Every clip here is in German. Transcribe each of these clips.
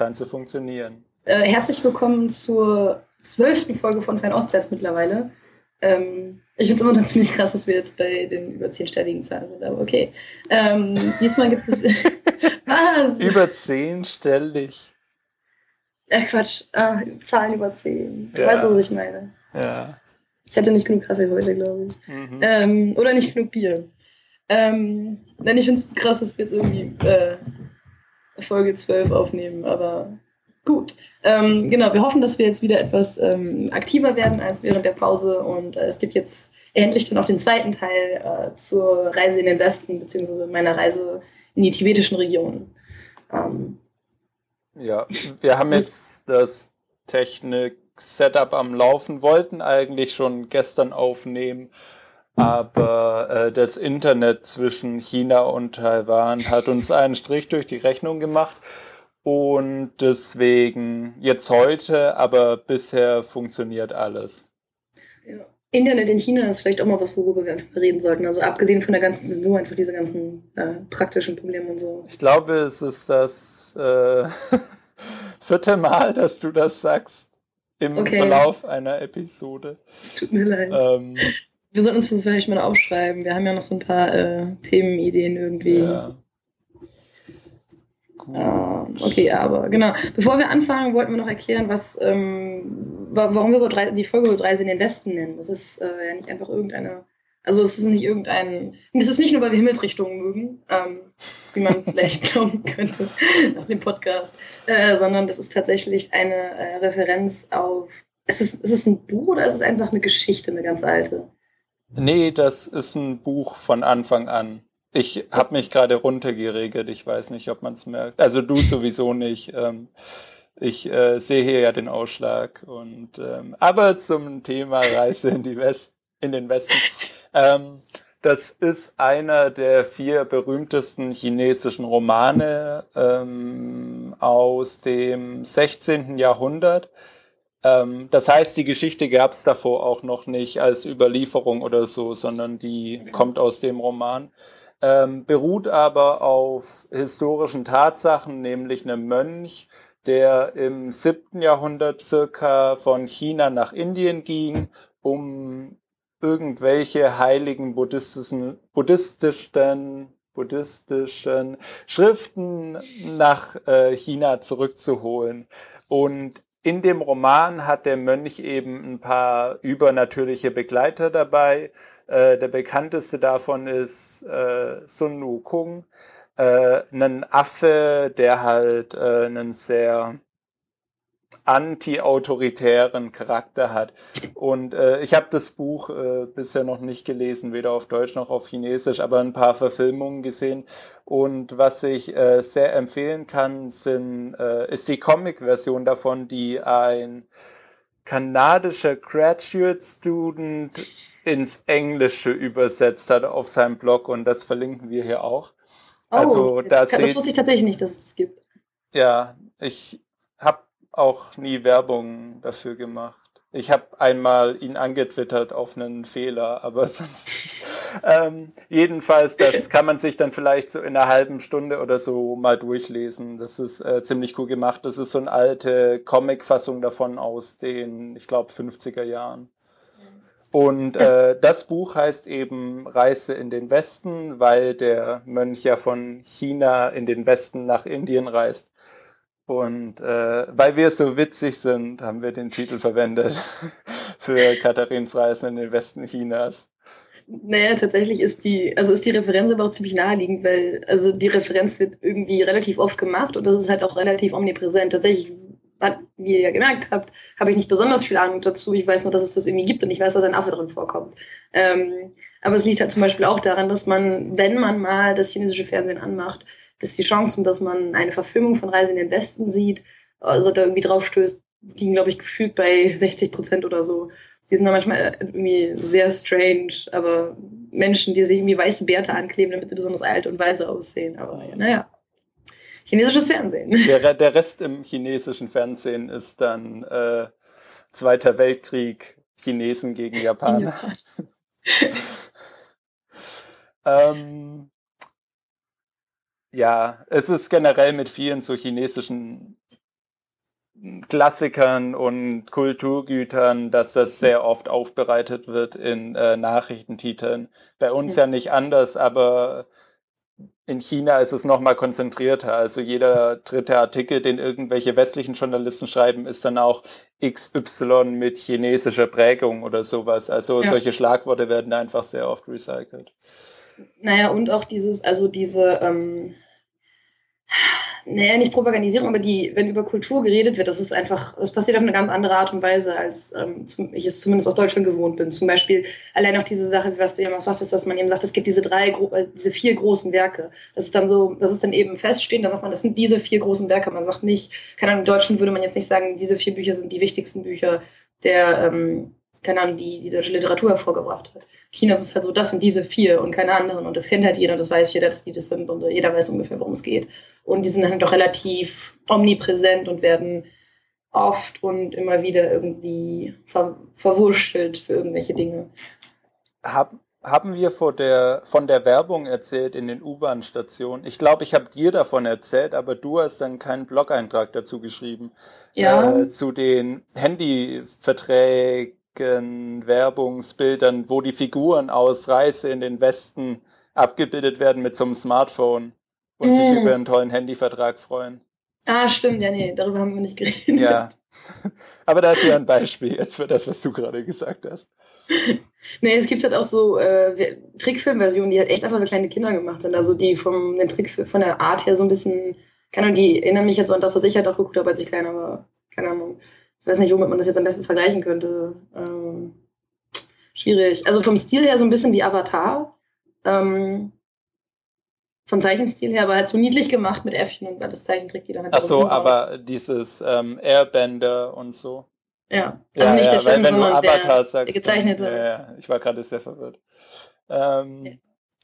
scheint zu funktionieren. Äh, herzlich willkommen zur zwölften Folge von Fernostwärts mittlerweile. Ähm, ich finde es immer noch ziemlich krass, dass wir jetzt bei den über zehnstelligen Zahlen sind, aber okay. Ähm, diesmal gibt es. Was? Über zehnstellig. Ach Quatsch, ah, Zahlen über zehn. Du ja. weißt, was ich meine. Ja. Ich hatte nicht genug Kaffee heute, glaube ich. Mhm. Ähm, oder nicht genug Bier. Ähm, denn ich finde es krass, dass wir jetzt irgendwie äh, Folge 12 aufnehmen, aber gut. Ähm, genau, wir hoffen, dass wir jetzt wieder etwas ähm, aktiver werden als während der Pause und äh, es gibt jetzt endlich dann auch den zweiten Teil äh, zur Reise in den Westen, beziehungsweise meiner Reise in die tibetischen Regionen. Ähm, ja, wir haben jetzt das Technik-Setup am Laufen, wollten eigentlich schon gestern aufnehmen, aber äh, das Internet zwischen China und Taiwan hat uns einen Strich durch die Rechnung gemacht. Und deswegen jetzt heute, aber bisher funktioniert alles. Ja. Internet in China ist vielleicht auch mal was, worüber wir einfach reden sollten. Also abgesehen von der ganzen Zensur, einfach diese ganzen äh, praktischen Probleme und so. Ich glaube, es ist das äh, vierte Mal, dass du das sagst im okay. Verlauf einer Episode. Es tut mir leid. Ähm, wir sollten uns das vielleicht mal aufschreiben. Wir haben ja noch so ein paar äh, Themenideen irgendwie. Ja. Ähm, okay, aber genau. Bevor wir anfangen, wollten wir noch erklären, was, ähm, warum wir die Folge über Reise in den Westen nennen. Das ist äh, ja nicht einfach irgendeine. Also es ist nicht irgendein. Es ist nicht nur, weil wir Himmelsrichtungen mögen, ähm, wie man vielleicht glauben könnte nach dem Podcast, äh, sondern das ist tatsächlich eine äh, Referenz auf. Ist es, ist es ein Buch oder ist es einfach eine Geschichte, eine ganz alte? Nee, das ist ein Buch von Anfang an. Ich habe mich gerade runtergeregelt. Ich weiß nicht, ob man es merkt. Also du sowieso nicht. Ähm, ich äh, sehe hier ja den Ausschlag. Und ähm, aber zum Thema Reise in die West, in den Westen. Ähm, das ist einer der vier berühmtesten chinesischen Romane ähm, aus dem 16. Jahrhundert. Ähm, das heißt, die Geschichte gab es davor auch noch nicht als Überlieferung oder so, sondern die kommt aus dem Roman. Ähm, beruht aber auf historischen Tatsachen, nämlich einem Mönch, der im siebten Jahrhundert circa von China nach Indien ging, um irgendwelche heiligen buddhistischen, buddhistischen, buddhistischen Schriften nach äh, China zurückzuholen. Und in dem Roman hat der Mönch eben ein paar übernatürliche Begleiter dabei. Äh, der bekannteste davon ist äh, Sun Wukong, äh, ein Affe, der halt äh, einen sehr anti-autoritären Charakter hat. Und äh, ich habe das Buch äh, bisher noch nicht gelesen, weder auf Deutsch noch auf Chinesisch, aber ein paar Verfilmungen gesehen. Und was ich äh, sehr empfehlen kann, sind, äh, ist die Comic-Version davon, die ein kanadischer Graduate Student ins Englische übersetzt hat auf seinem Blog und das verlinken wir hier auch. Oh, also, das, das wusste ich tatsächlich nicht, dass es das gibt. Ja, ich auch nie Werbung dafür gemacht. Ich habe einmal ihn angetwittert auf einen Fehler, aber sonst. ähm, jedenfalls, das kann man sich dann vielleicht so in einer halben Stunde oder so mal durchlesen. Das ist äh, ziemlich cool gemacht. Das ist so eine alte Comic-Fassung davon aus den, ich glaube, 50er Jahren. Und äh, das Buch heißt eben Reise in den Westen, weil der Mönch ja von China in den Westen nach Indien reist. Und äh, weil wir so witzig sind, haben wir den Titel verwendet für Katharins Reisen in den Westen Chinas. Naja, tatsächlich ist die, also ist die Referenz aber auch ziemlich naheliegend, weil also die Referenz wird irgendwie relativ oft gemacht und das ist halt auch relativ omnipräsent. Tatsächlich, wie ihr ja gemerkt habt, habe ich nicht besonders viel Ahnung dazu. Ich weiß nur, dass es das irgendwie gibt und ich weiß, dass ein Affe drin vorkommt. Ähm, aber es liegt halt zum Beispiel auch daran, dass man, wenn man mal das chinesische Fernsehen anmacht, dass die Chancen, dass man eine Verfilmung von Reise in den Westen sieht, also da irgendwie drauf stößt, liegen, glaube ich, gefühlt bei 60 Prozent oder so. Die sind da manchmal irgendwie sehr strange, aber Menschen, die sich irgendwie weiße Bärte ankleben, damit sie besonders alt und weise aussehen. Aber naja, chinesisches Fernsehen. Der, der Rest im chinesischen Fernsehen ist dann äh, Zweiter Weltkrieg, Chinesen gegen Japaner. Ja. ähm, ja, es ist generell mit vielen so chinesischen Klassikern und Kulturgütern, dass das sehr oft aufbereitet wird in äh, Nachrichtentiteln. Bei uns ja. ja nicht anders, aber in China ist es nochmal konzentrierter. Also jeder dritte Artikel, den irgendwelche westlichen Journalisten schreiben, ist dann auch XY mit chinesischer Prägung oder sowas. Also ja. solche Schlagworte werden einfach sehr oft recycelt. Naja, und auch dieses, also diese, ähm, naja, nicht Propagandisierung, aber die, wenn über Kultur geredet wird, das ist einfach, das passiert auf eine ganz andere Art und Weise, als ähm, ich es zumindest aus Deutschland gewohnt bin. Zum Beispiel allein auch diese Sache, was du ja auch sagtest, dass man eben sagt, es gibt diese drei, äh, diese vier großen Werke. Das ist dann so, das ist dann eben feststehen, da sagt man, das sind diese vier großen Werke. Man sagt nicht, keine Ahnung, in Deutschland würde man jetzt nicht sagen, diese vier Bücher sind die wichtigsten Bücher der, ähm, keine Ahnung, die die deutsche Literatur hervorgebracht hat. China ist es halt so, das sind diese vier und keine anderen. Und das kennt halt jeder, das weiß jeder, dass die das sind und jeder weiß ungefähr, worum es geht. Und die sind dann doch relativ omnipräsent und werden oft und immer wieder irgendwie ver verwurschtelt für irgendwelche Dinge. Hab, haben wir vor der, von der Werbung erzählt in den U-Bahn-Stationen? Ich glaube, ich habe dir davon erzählt, aber du hast dann keinen Blog-Eintrag dazu geschrieben. Ja. Äh, zu den Handyverträgen Werbungsbildern, wo die Figuren aus Reise in den Westen abgebildet werden mit so einem Smartphone und mm. sich über einen tollen Handyvertrag freuen. Ah, stimmt, ja, nee, darüber haben wir nicht geredet. Ja. Aber da ist ja ein Beispiel jetzt für das, was du gerade gesagt hast. nee, es gibt halt auch so äh, Trickfilmversionen, die halt echt einfach für kleine Kinder gemacht sind. Also die vom den Trick von der Art her so ein bisschen, keine Ahnung, die erinnern mich jetzt so an das, was ich halt auch geguckt habe, als ich kleiner war. Keine Ahnung. Ich weiß nicht, womit man das jetzt am besten vergleichen könnte. Ähm, schwierig. Also vom Stil her so ein bisschen wie Avatar. Ähm, vom Zeichenstil her, aber halt so niedlich gemacht mit Äffchen und alles Zeichentrick, die dann halt Ach so, aber dieses ähm, Airbender und so. Ja, also ja, nicht ja, der Film, wenn du Avatar sagst, der gezeichnete. Dann, ja, ja, ich war gerade sehr verwirrt. Ähm,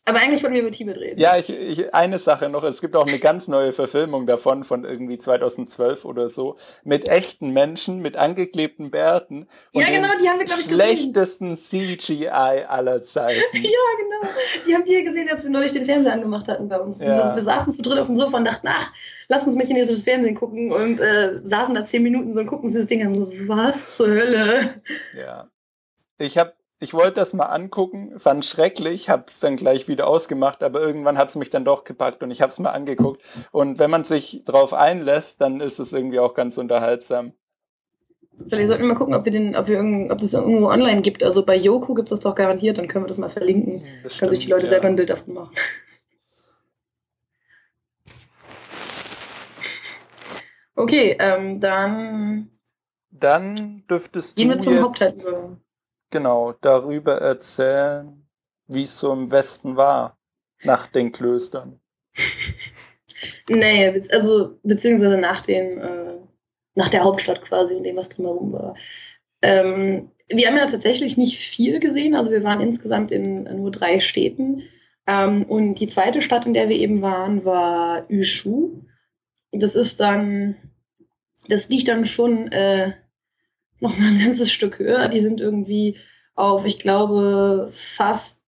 aber eigentlich wollten wir über Tibet reden. Ja, ich, ich, eine Sache noch. Es gibt auch eine ganz neue Verfilmung davon, von irgendwie 2012 oder so, mit echten Menschen, mit angeklebten Bärten. Und ja, genau, die haben wir, glaube ich, gesehen. Schlechtesten CGI aller Zeiten. ja, genau. Die haben wir gesehen, als wir neulich den Fernseher angemacht hatten bei uns. Ja. Wir saßen zu dritt auf dem Sofa und dachten, ach, lass uns mal chinesisches Fernsehen gucken und äh, saßen da zehn Minuten so und gucken dieses Ding an, so, was zur Hölle? Ja. Ich habe ich wollte das mal angucken, fand schrecklich, hab's dann gleich wieder ausgemacht, aber irgendwann hat's mich dann doch gepackt und ich hab's mal angeguckt. Und wenn man sich drauf einlässt, dann ist es irgendwie auch ganz unterhaltsam. Vielleicht sollten wir mal gucken, ob wir den, ob wir irgend, ob das irgendwo online gibt. Also bei Yoko gibt es das doch garantiert, dann können wir das mal verlinken. Das Können sich die Leute ja. selber ein Bild davon machen. Okay, ähm, dann. Dann dürftest Gehen du. Gehen wir zum Hauptteil genau darüber erzählen, wie es so im Westen war nach den Klöstern. naja, also beziehungsweise nach den, äh, nach der Hauptstadt quasi und dem, was drumherum war. Ähm, wir haben ja tatsächlich nicht viel gesehen, also wir waren insgesamt in, nur drei Städten. Ähm, und die zweite Stadt, in der wir eben waren, war Yushu. Das ist dann, das liegt dann schon äh, noch mal ein ganzes Stück höher. Die sind irgendwie auf, ich glaube, fast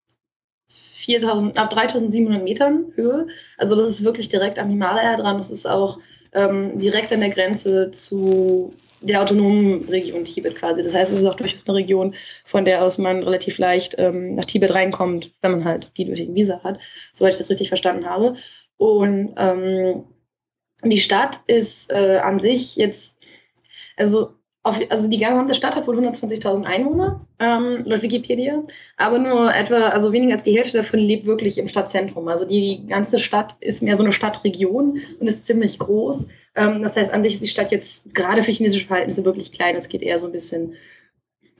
4000, ab 3700 Metern Höhe. Also das ist wirklich direkt am Himalaya dran. Das ist auch ähm, direkt an der Grenze zu der autonomen Region Tibet quasi. Das heißt, es ist auch durchaus eine Region, von der aus man relativ leicht ähm, nach Tibet reinkommt, wenn man halt die nötigen Visa hat, soweit ich das richtig verstanden habe. Und ähm, die Stadt ist äh, an sich jetzt, also auf, also die gesamte Stadt hat wohl 120.000 Einwohner, ähm, laut Wikipedia. Aber nur etwa, also weniger als die Hälfte davon lebt wirklich im Stadtzentrum. Also die, die ganze Stadt ist mehr so eine Stadtregion und ist ziemlich groß. Ähm, das heißt, an sich ist die Stadt jetzt gerade für chinesische Verhältnisse wirklich klein. Es geht eher so ein bisschen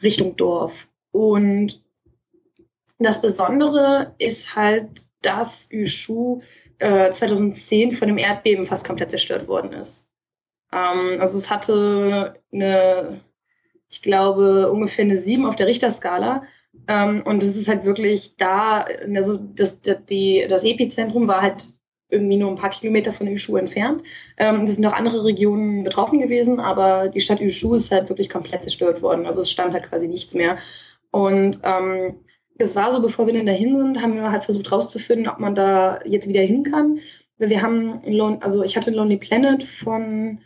Richtung Dorf. Und das Besondere ist halt, dass Yushu äh, 2010 von dem Erdbeben fast komplett zerstört worden ist. Ähm, also es hatte eine, ich glaube, ungefähr eine 7 auf der Richterskala. Ähm, und es ist halt wirklich da, also das, das, die, das Epizentrum war halt irgendwie nur ein paar Kilometer von Yushu entfernt. Ähm, es sind auch andere Regionen betroffen gewesen, aber die Stadt Yushu ist halt wirklich komplett zerstört worden. Also es stand halt quasi nichts mehr. Und ähm, es war so, bevor wir dann dahin sind, haben wir halt versucht rauszufinden, ob man da jetzt wieder hin kann. Wir haben, also ich hatte Lonely Planet von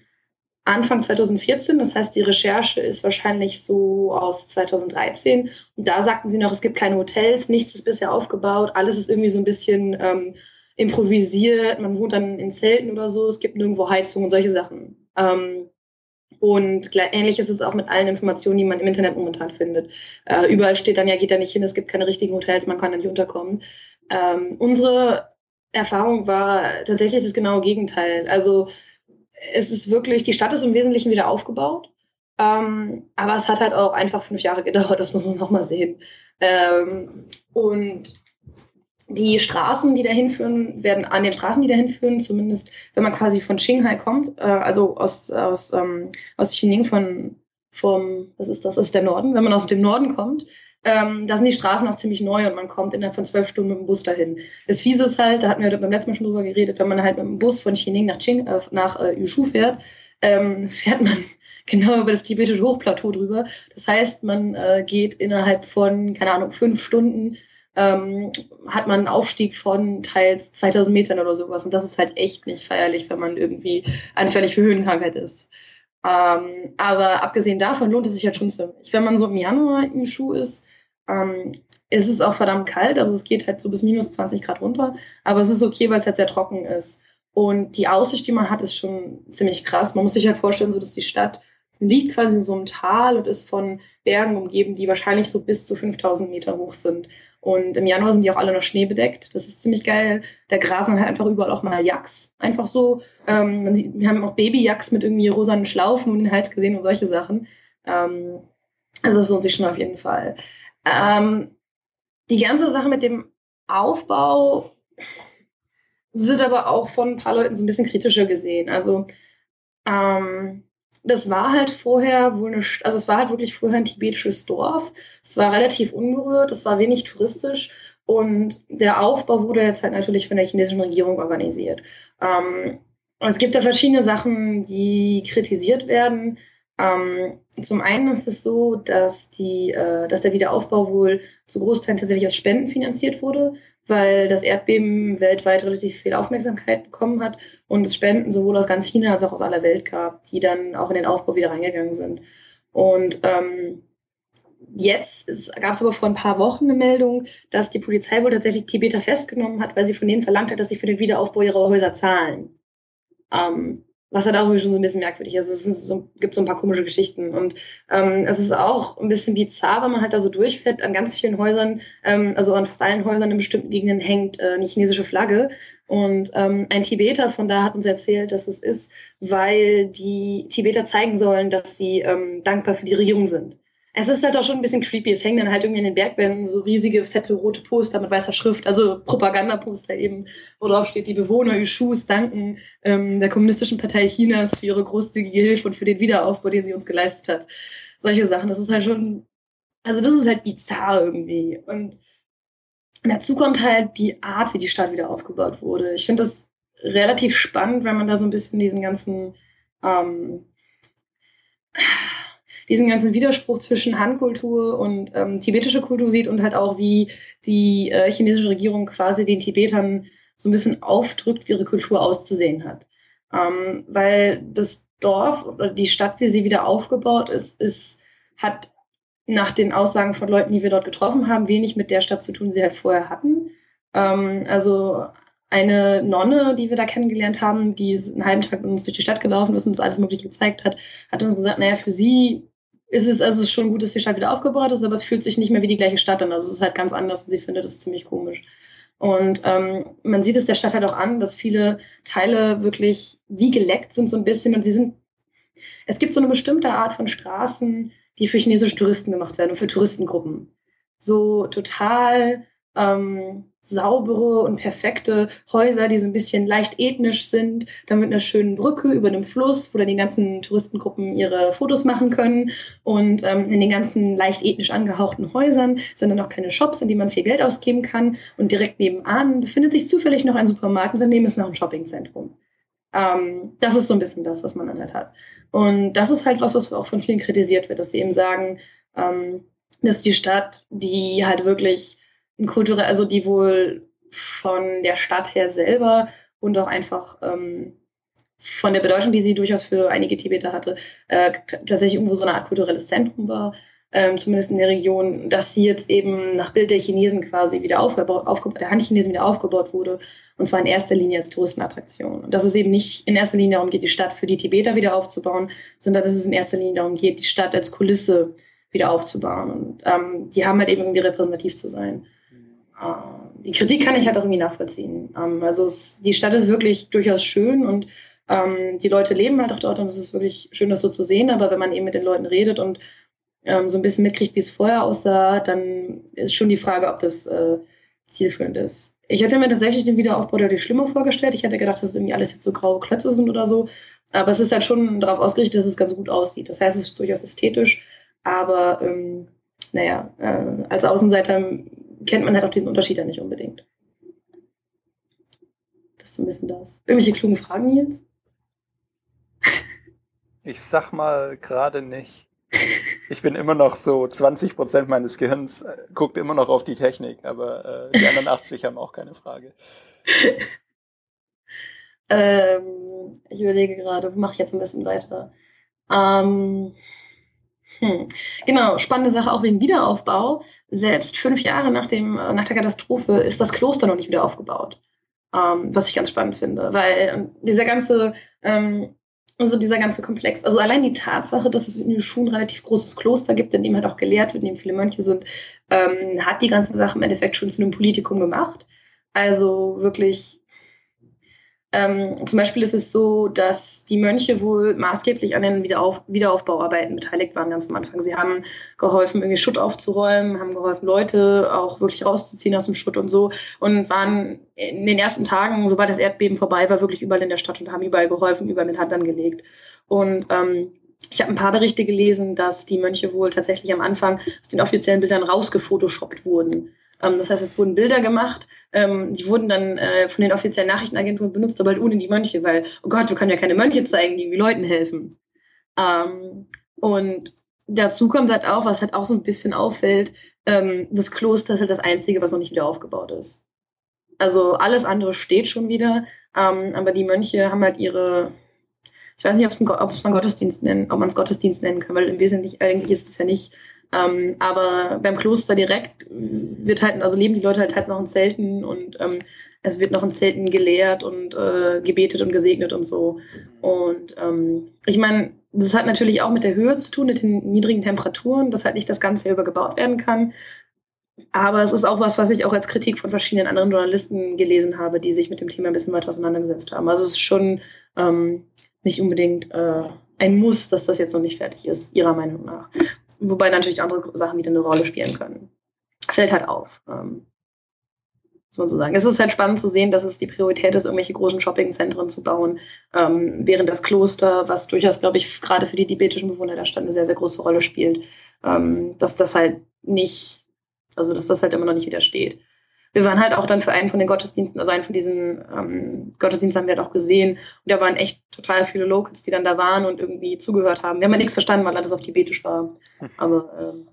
Anfang 2014. Das heißt, die Recherche ist wahrscheinlich so aus 2013. Und da sagten sie noch, es gibt keine Hotels, nichts ist bisher aufgebaut, alles ist irgendwie so ein bisschen ähm, improvisiert. Man wohnt dann in Zelten oder so, es gibt nirgendwo Heizung und solche Sachen. Ähm, und ähnlich ist es auch mit allen Informationen, die man im Internet momentan findet. Äh, überall steht dann ja, geht da nicht hin, es gibt keine richtigen Hotels, man kann da nicht unterkommen. Ähm, unsere Erfahrung war tatsächlich das genaue Gegenteil. Also es ist wirklich, die Stadt ist im Wesentlichen wieder aufgebaut. Ähm, aber es hat halt auch einfach fünf Jahre gedauert, das muss man nochmal sehen. Ähm, und die Straßen, die dahin führen, werden an den Straßen, die dahin führen, zumindest wenn man quasi von Qinghai kommt, äh, also aus, aus, ähm, aus Xining von, vom, was ist das, das ist der Norden, wenn man aus dem Norden kommt, ähm, da sind die Straßen auch ziemlich neu und man kommt innerhalb von zwölf Stunden mit dem Bus dahin. Das Fiese ist halt, da hatten wir beim letzten Mal schon drüber geredet, wenn man halt mit dem Bus von Xining nach, Qing, äh, nach äh, Yushu fährt, ähm, fährt man genau über das tibetische Hochplateau drüber. Das heißt, man äh, geht innerhalb von, keine Ahnung, fünf Stunden ähm, hat man einen Aufstieg von teils 2000 Metern oder sowas. Und das ist halt echt nicht feierlich, wenn man irgendwie anfällig für Höhenkrankheit ist. Ähm, aber abgesehen davon lohnt es sich halt schon ziemlich. Wenn man so im Januar im Schuh ist, ähm, ist es auch verdammt kalt. Also es geht halt so bis minus 20 Grad runter. Aber es ist okay, weil es halt sehr trocken ist. Und die Aussicht, die man hat, ist schon ziemlich krass. Man muss sich halt vorstellen, so dass die Stadt liegt quasi in so einem Tal und ist von Bergen umgeben, die wahrscheinlich so bis zu 5000 Meter hoch sind. Und im Januar sind die auch alle noch schneebedeckt. Das ist ziemlich geil. Da grasen halt einfach überall auch mal Yaks. Einfach so. Ähm, man sieht, wir haben auch Baby-Yaks mit irgendwie rosanen Schlaufen um den Hals gesehen und solche Sachen. Ähm, also das lohnt sich schon auf jeden Fall. Ähm, die ganze Sache mit dem Aufbau wird aber auch von ein paar Leuten so ein bisschen kritischer gesehen. Also ähm, das war halt vorher wohl eine, also es war halt wirklich vorher ein tibetisches Dorf. Es war relativ unberührt, es war wenig touristisch und der Aufbau wurde jetzt halt natürlich von der chinesischen Regierung organisiert. Ähm, es gibt da verschiedene Sachen, die kritisiert werden. Ähm, zum einen ist es so, dass, die, äh, dass der Wiederaufbau wohl zu Großteilen tatsächlich aus Spenden finanziert wurde weil das Erdbeben weltweit relativ viel Aufmerksamkeit bekommen hat und es Spenden sowohl aus ganz China als auch aus aller Welt gab, die dann auch in den Aufbau wieder reingegangen sind. Und ähm, jetzt gab es aber vor ein paar Wochen eine Meldung, dass die Polizei wohl tatsächlich Tibeter festgenommen hat, weil sie von denen verlangt hat, dass sie für den Wiederaufbau ihrer Häuser zahlen. Ähm, was halt auch irgendwie schon so ein bisschen merkwürdig ist. Es so, gibt so ein paar komische Geschichten. Und ähm, es ist auch ein bisschen bizarr, wenn man halt da so durchfährt. An ganz vielen Häusern, ähm, also an fast allen Häusern in bestimmten Gegenden hängt äh, eine chinesische Flagge. Und ähm, ein Tibeter von da hat uns erzählt, dass es ist, weil die Tibeter zeigen sollen, dass sie ähm, dankbar für die Regierung sind. Es ist halt auch schon ein bisschen creepy. Es hängen dann halt irgendwie in den Bergwänden so riesige, fette, rote Poster mit weißer Schrift, also Propagandaposter eben, wo drauf steht, die Bewohner Yushus danken ähm, der Kommunistischen Partei Chinas für ihre großzügige Hilfe und für den Wiederaufbau, den sie uns geleistet hat. Solche Sachen. Das ist halt schon, also das ist halt bizarr irgendwie. Und dazu kommt halt die Art, wie die Stadt wieder aufgebaut wurde. Ich finde das relativ spannend, wenn man da so ein bisschen diesen ganzen ähm, diesen ganzen Widerspruch zwischen Han-Kultur und ähm, tibetische Kultur sieht und halt auch, wie die äh, chinesische Regierung quasi den Tibetern so ein bisschen aufdrückt, wie ihre Kultur auszusehen hat. Ähm, weil das Dorf oder die Stadt, wie sie wieder aufgebaut ist, ist, hat nach den Aussagen von Leuten, die wir dort getroffen haben, wenig mit der Stadt zu tun, die sie halt vorher hatten. Ähm, also eine Nonne, die wir da kennengelernt haben, die einen halben Tag mit uns durch die Stadt gelaufen ist und uns alles Mögliche gezeigt hat, hat uns gesagt, naja, für sie ist es also schon gut, dass die Stadt wieder aufgebaut ist, aber es fühlt sich nicht mehr wie die gleiche Stadt an. Also es ist halt ganz anders und sie findet es ziemlich komisch. Und ähm, man sieht es der Stadt halt auch an, dass viele Teile wirklich wie geleckt sind so ein bisschen und sie sind, es gibt so eine bestimmte Art von Straßen, die für chinesische Touristen gemacht werden und für Touristengruppen. So total ähm, saubere und perfekte Häuser, die so ein bisschen leicht ethnisch sind, dann mit einer schönen Brücke über einem Fluss, wo dann die ganzen Touristengruppen ihre Fotos machen können. Und ähm, in den ganzen leicht ethnisch angehauchten Häusern sind dann auch keine Shops, in die man viel Geld ausgeben kann. Und direkt nebenan befindet sich zufällig noch ein Supermarkt und daneben ist noch ein Shoppingzentrum. Ähm, das ist so ein bisschen das, was man dann halt hat. Und das ist halt was, was auch von vielen kritisiert wird, dass sie eben sagen, ähm, dass die Stadt, die halt wirklich kulturell, also die wohl von der Stadt her selber und auch einfach ähm, von der Bedeutung, die sie durchaus für einige Tibeter hatte, äh, tatsächlich irgendwo so eine Art kulturelles Zentrum war, ähm, zumindest in der Region, dass sie jetzt eben nach Bild der Chinesen quasi wieder aufgebaut, aufgebaut der Han-Chinesen wieder aufgebaut wurde, und zwar in erster Linie als Touristenattraktion. Und dass es eben nicht in erster Linie darum geht, die Stadt für die Tibeter wieder aufzubauen, sondern dass es in erster Linie darum geht, die Stadt als Kulisse wieder aufzubauen. Und ähm, die haben halt eben irgendwie repräsentativ zu sein. Äh, die Kritik kann ich halt auch irgendwie nachvollziehen. Ähm, also es, die Stadt ist wirklich durchaus schön und ähm, die Leute leben halt auch dort und es ist wirklich schön, das so zu sehen. Aber wenn man eben mit den Leuten redet und ähm, so ein bisschen mitkriegt, wie es vorher aussah, dann ist schon die Frage, ob das äh, zielführend ist. Ich hätte mir tatsächlich den Wiederaufbau deutlich schlimmer vorgestellt. Ich hätte gedacht, dass irgendwie alles jetzt so graue Klötze sind oder so. Aber es ist halt schon darauf ausgerichtet, dass es ganz gut aussieht. Das heißt, es ist durchaus ästhetisch, aber ähm, naja, äh, als Außenseiter kennt man halt auch diesen Unterschied ja nicht unbedingt. Das ist so ein bisschen das. Irgendwelche klugen Fragen jetzt? Ich sag mal gerade nicht. Ich bin immer noch so 20 Prozent meines Gehirns äh, guckt immer noch auf die Technik, aber äh, die anderen 80 haben auch keine Frage. ähm, ich überlege gerade, mache ich jetzt ein bisschen weiter. Ähm, hm. Genau, spannende Sache auch wegen Wiederaufbau. Selbst fünf Jahre nach, dem, nach der Katastrophe ist das Kloster noch nicht wieder aufgebaut. Ähm, was ich ganz spannend finde, weil ähm, dieser ganze ähm, also dieser ganze Komplex. Also allein die Tatsache, dass es in schon ein relativ großes Kloster gibt, in dem halt auch gelehrt wird, in dem viele Mönche sind, ähm, hat die ganze Sache im Endeffekt schon zu einem Politikum gemacht. Also wirklich ähm, zum Beispiel ist es so, dass die Mönche wohl maßgeblich an den Wiederauf Wiederaufbauarbeiten beteiligt waren ganz am Anfang. Sie haben geholfen, irgendwie Schutt aufzuräumen, haben geholfen, Leute auch wirklich rauszuziehen aus dem Schutt und so und waren in den ersten Tagen, sobald das Erdbeben vorbei war, wirklich überall in der Stadt und haben überall geholfen, überall mit Hand angelegt. Und ähm, ich habe ein paar Berichte gelesen, dass die Mönche wohl tatsächlich am Anfang aus den offiziellen Bildern rausgefotoshoppt wurden. Ähm, das heißt, es wurden Bilder gemacht, ähm, die wurden dann äh, von den offiziellen Nachrichtenagenturen benutzt, aber halt ohne die Mönche, weil, oh Gott, wir können ja keine Mönche zeigen, die irgendwie Leuten helfen. Ähm, und dazu kommt halt auch, was halt auch so ein bisschen auffällt, das Kloster ist halt das Einzige, was noch nicht wieder aufgebaut ist. Also alles andere steht schon wieder, aber die Mönche haben halt ihre, ich weiß nicht, ob es man Gottesdienst nennen, ob man es Gottesdienst nennen kann, weil im Wesentlichen eigentlich ist es ja nicht ähm, aber beim Kloster direkt wird halt, also leben die Leute halt, halt noch in Zelten und ähm, es wird noch in Zelten gelehrt und äh, gebetet und gesegnet und so. Und ähm, ich meine, das hat natürlich auch mit der Höhe zu tun, mit den niedrigen Temperaturen, dass halt nicht das Ganze über gebaut werden kann. Aber es ist auch was, was ich auch als Kritik von verschiedenen anderen Journalisten gelesen habe, die sich mit dem Thema ein bisschen weiter auseinandergesetzt haben. Also es ist schon ähm, nicht unbedingt äh, ein Muss, dass das jetzt noch nicht fertig ist, ihrer Meinung nach. Wobei natürlich andere Sachen wieder eine Rolle spielen können. Fällt halt auf. Ähm, muss man so sagen. Es ist halt spannend zu sehen, dass es die Priorität ist, irgendwelche großen Shoppingzentren zu bauen, ähm, während das Kloster, was durchaus, glaube ich, gerade für die tibetischen Bewohner der Stadt eine sehr, sehr große Rolle spielt, ähm, dass das halt nicht, also dass das halt immer noch nicht widersteht wir waren halt auch dann für einen von den Gottesdiensten, also einen von diesen ähm, Gottesdiensten haben wir halt auch gesehen. Und da waren echt total viele Locals, die dann da waren und irgendwie zugehört haben. Wir haben ja nichts verstanden, weil alles auf Tibetisch war. Aber ähm,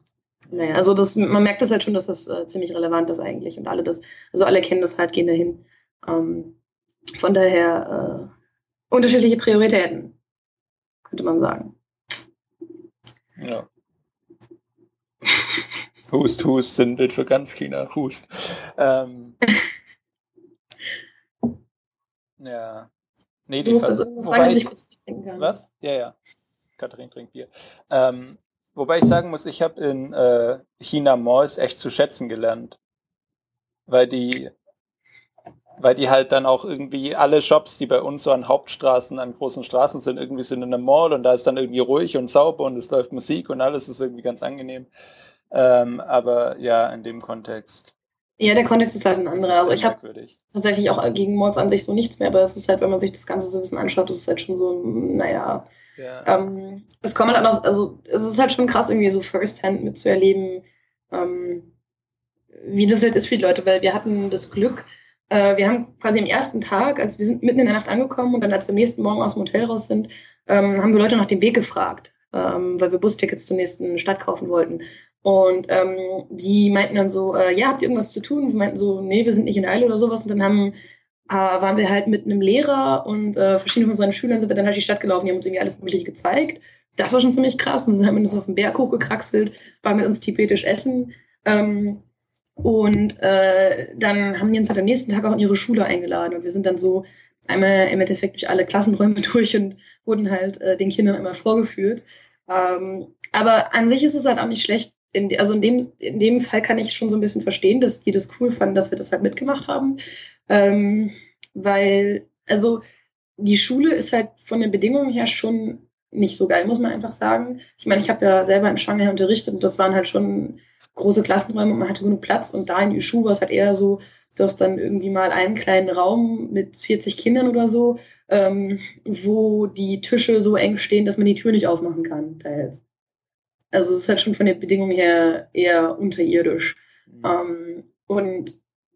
naja, also das, man merkt das halt schon, dass das äh, ziemlich relevant ist eigentlich. Und alle das, also alle kennen das halt, gehen dahin. Ähm, von daher äh, unterschiedliche Prioritäten, könnte man sagen. Ja. Hust, Hust, Sinnbild für ganz China, Hust. Ähm, ja. Nee, die Vers sagen, ich, kurz trinken kann. Was? Ja, ja. Katharin trinkt Bier. Ähm, wobei ich sagen muss, ich habe in äh, China Malls echt zu schätzen gelernt. Weil die, weil die halt dann auch irgendwie alle Shops, die bei uns so an Hauptstraßen, an großen Straßen sind, irgendwie sind in einem Mall und da ist dann irgendwie ruhig und sauber und es läuft Musik und alles ist irgendwie ganz angenehm. Ähm, aber ja, in dem Kontext. Ja, der Kontext ist halt ein anderer. Also ich habe tatsächlich auch gegen Mords an sich so nichts mehr, aber es ist halt, wenn man sich das Ganze so ein bisschen anschaut, das ist halt schon so, naja. Ja. Ähm, es kommt halt aus, also es ist halt schon krass, irgendwie so firsthand mitzuerleben, ähm, wie das halt ist für die Leute, weil wir hatten das Glück, äh, wir haben quasi am ersten Tag, als wir sind mitten in der Nacht angekommen und dann als wir am nächsten Morgen aus dem Hotel raus sind, ähm, haben wir Leute nach dem Weg gefragt, ähm, weil wir Bustickets zur nächsten Stadt kaufen wollten. Und ähm, die meinten dann so, äh, ja, habt ihr irgendwas zu tun? Wir meinten so, nee, wir sind nicht in Eile oder sowas. Und dann haben äh, waren wir halt mit einem Lehrer und äh, verschiedenen von unseren Schülern sind wir dann halt die Stadt gelaufen, die haben uns irgendwie alles Mögliche gezeigt. Das war schon ziemlich krass. Und dann haben uns auf den Berg hochgekraxelt, waren mit uns tibetisch essen. Ähm, und äh, dann haben die uns halt am nächsten Tag auch in ihre Schule eingeladen. Und wir sind dann so einmal im Endeffekt durch alle Klassenräume durch und wurden halt äh, den Kindern einmal vorgeführt. Ähm, aber an sich ist es halt auch nicht schlecht. In, also in dem, in dem Fall kann ich schon so ein bisschen verstehen, dass die das cool fanden, dass wir das halt mitgemacht haben. Ähm, weil, also die Schule ist halt von den Bedingungen her schon nicht so geil, muss man einfach sagen. Ich meine, ich habe ja selber in Shanghai unterrichtet und das waren halt schon große Klassenräume und man hatte genug Platz. Und da in Yushu war es halt eher so, du hast dann irgendwie mal einen kleinen Raum mit 40 Kindern oder so, ähm, wo die Tische so eng stehen, dass man die Tür nicht aufmachen kann. Teils. Also es ist halt schon von den Bedingungen her eher unterirdisch. Mhm. Ähm, und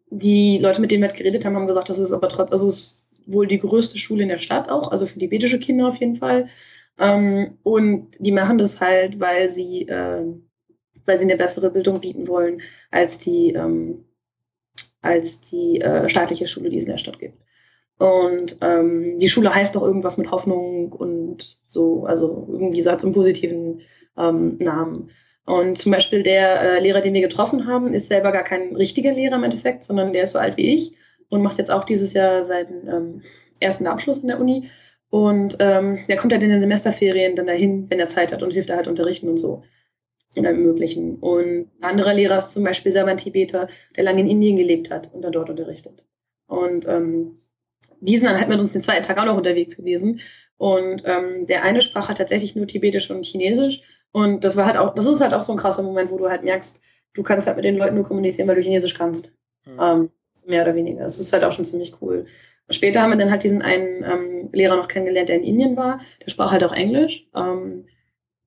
die Leute, mit denen wir halt geredet haben, haben gesagt, das ist aber trotzdem, also es ist wohl die größte Schule in der Stadt auch, also für tibetische Kinder auf jeden Fall. Ähm, und die machen das halt, weil sie, äh, weil sie eine bessere Bildung bieten wollen als die, ähm, als die äh, staatliche Schule, die es in der Stadt gibt. Und ähm, die Schule heißt auch irgendwas mit Hoffnung und so, also irgendwie so hat so einen positiven ähm, Namen. Und zum Beispiel der äh, Lehrer, den wir getroffen haben, ist selber gar kein richtiger Lehrer im Endeffekt, sondern der ist so alt wie ich und macht jetzt auch dieses Jahr seinen ähm, ersten Abschluss in der Uni. Und ähm, der kommt halt in den Semesterferien dann dahin, wenn er Zeit hat und hilft da halt unterrichten und so. Und allem Möglichen. Und ein anderer Lehrer ist zum Beispiel selber ein Tibeter, der lange in Indien gelebt hat und dann dort unterrichtet. Und ähm, diesen dann halt mit uns den zweiten Tag auch noch unterwegs gewesen. Und ähm, der eine sprach halt tatsächlich nur Tibetisch und Chinesisch. Und das war halt auch, das ist halt auch so ein krasser Moment, wo du halt merkst, du kannst halt mit den Leuten nur kommunizieren, weil du Chinesisch kannst. Mhm. Ähm, mehr oder weniger. Das ist halt auch schon ziemlich cool. Später haben wir dann halt diesen einen ähm, Lehrer noch kennengelernt, der in Indien war. Der sprach halt auch Englisch. Ähm,